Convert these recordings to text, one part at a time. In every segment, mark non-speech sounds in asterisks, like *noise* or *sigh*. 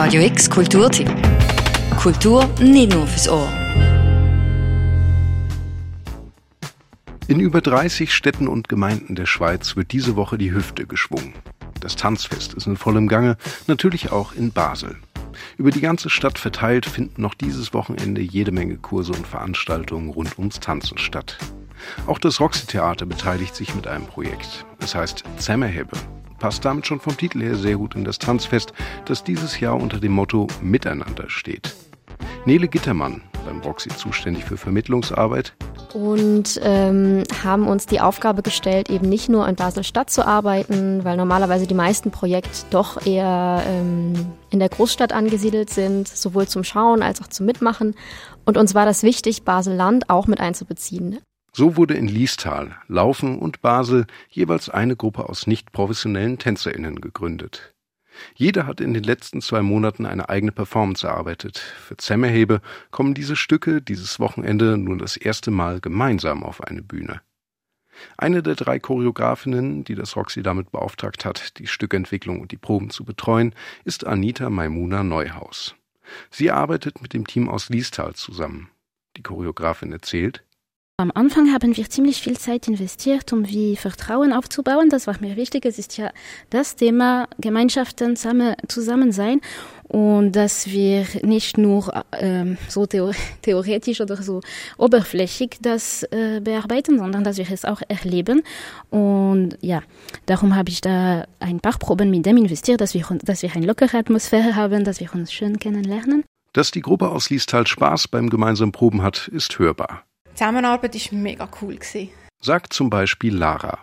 Radio X Kulturtipp. Kultur nicht nur fürs Ohr. In über 30 Städten und Gemeinden der Schweiz wird diese Woche die Hüfte geschwungen. Das Tanzfest ist in vollem Gange, natürlich auch in Basel. Über die ganze Stadt verteilt finden noch dieses Wochenende jede Menge Kurse und Veranstaltungen rund ums Tanzen statt. Auch das Roxy Theater beteiligt sich mit einem Projekt. Es heißt Zämmerhebe passt damit schon vom Titel her sehr gut in das Tanzfest, das dieses Jahr unter dem Motto Miteinander steht. Nele Gittermann, beim Roxy zuständig für Vermittlungsarbeit. Und ähm, haben uns die Aufgabe gestellt, eben nicht nur in Basel-Stadt zu arbeiten, weil normalerweise die meisten Projekte doch eher ähm, in der Großstadt angesiedelt sind, sowohl zum Schauen als auch zum Mitmachen. Und uns war das wichtig, Basel-Land auch mit einzubeziehen. So wurde in Liestal, Laufen und Basel jeweils eine Gruppe aus nicht professionellen TänzerInnen gegründet. Jeder hat in den letzten zwei Monaten eine eigene Performance erarbeitet. Für Zemmerhebe kommen diese Stücke dieses Wochenende nun das erste Mal gemeinsam auf eine Bühne. Eine der drei Choreografinnen, die das Roxy damit beauftragt hat, die Stückentwicklung und die Proben zu betreuen, ist Anita Maimuna Neuhaus. Sie arbeitet mit dem Team aus Liestal zusammen. Die Choreografin erzählt, am Anfang haben wir ziemlich viel Zeit investiert, um wie Vertrauen aufzubauen. Das war mir wichtig. Es ist ja das Thema Gemeinschaften zusammen sein und dass wir nicht nur ähm, so *laughs* theoretisch oder so oberflächlich das äh, bearbeiten, sondern dass wir es auch erleben. Und ja, darum habe ich da ein paar Proben mit dem investiert, dass wir, dass wir eine lockere Atmosphäre haben, dass wir uns schön kennenlernen. Dass die Gruppe aus Liestal Spaß beim gemeinsamen Proben hat, ist hörbar. Zusammenarbeit war mega cool. Gewesen. Sagt zum Beispiel Lara.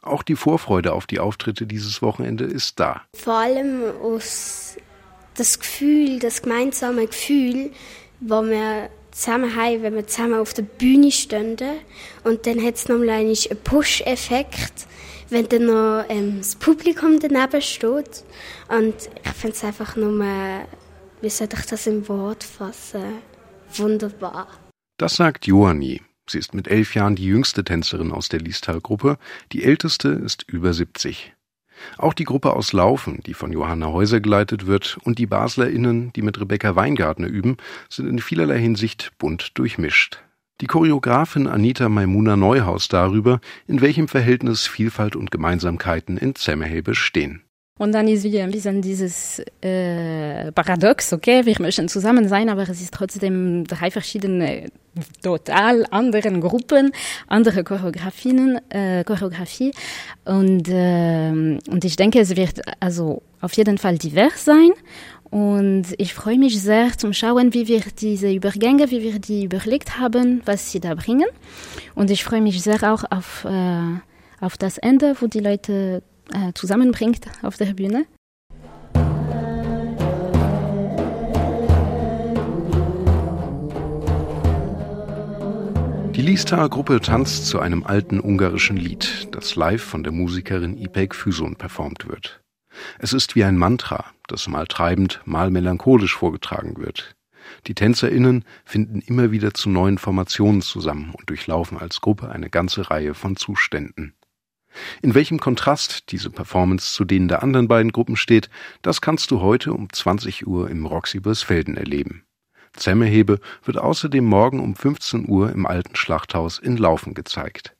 Auch die Vorfreude auf die Auftritte dieses Wochenende ist da. Vor allem aus das Gefühl, das gemeinsame Gefühl, wo wir zusammen haben, wenn wir zusammen auf der Bühne stünden. Und dann hat es nochmal einen Push-Effekt, wenn dann noch ähm, das Publikum daneben steht. Und ich finde es einfach nur, wie soll ich das im Wort fassen, wunderbar. Das sagt Johanni. Sie ist mit elf Jahren die jüngste Tänzerin aus der Liestal-Gruppe, die älteste ist über 70. Auch die Gruppe aus Laufen, die von Johanna Häuser geleitet wird, und die BaslerInnen, die mit Rebecca Weingartner üben, sind in vielerlei Hinsicht bunt durchmischt. Die Choreografin Anita Maimuna Neuhaus darüber, in welchem Verhältnis Vielfalt und Gemeinsamkeiten in Zemmehebe stehen. Und dann ist wieder ein bisschen dieses äh, Paradox, okay, wir möchten zusammen sein, aber es ist trotzdem drei verschiedene total anderen Gruppen, andere Choreografien, äh, Choreografie. Und, äh, und ich denke, es wird also auf jeden Fall divers sein. Und ich freue mich sehr zum Schauen, wie wir diese Übergänge, wie wir die überlegt haben, was sie da bringen. Und ich freue mich sehr auch auf, äh, auf das Ende, wo die Leute äh, zusammenbringt auf der Bühne. Die Liestar-Gruppe tanzt zu einem alten ungarischen Lied, das live von der Musikerin Ipek Füson performt wird. Es ist wie ein Mantra, das mal treibend, mal melancholisch vorgetragen wird. Die TänzerInnen finden immer wieder zu neuen Formationen zusammen und durchlaufen als Gruppe eine ganze Reihe von Zuständen. In welchem Kontrast diese Performance zu denen der anderen beiden Gruppen steht, das kannst du heute um 20 Uhr im Roxy Bösfelden erleben. Zemmehebe wird außerdem morgen um 15 Uhr im alten Schlachthaus in Laufen gezeigt.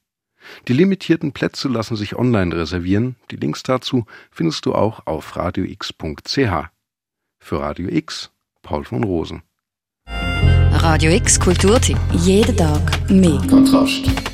Die limitierten Plätze lassen sich online reservieren. Die Links dazu findest du auch auf radiox.ch. Für Radio X, Paul von Rosen. Radio X Kulturtipp. Jeden Tag mehr. Kontrast.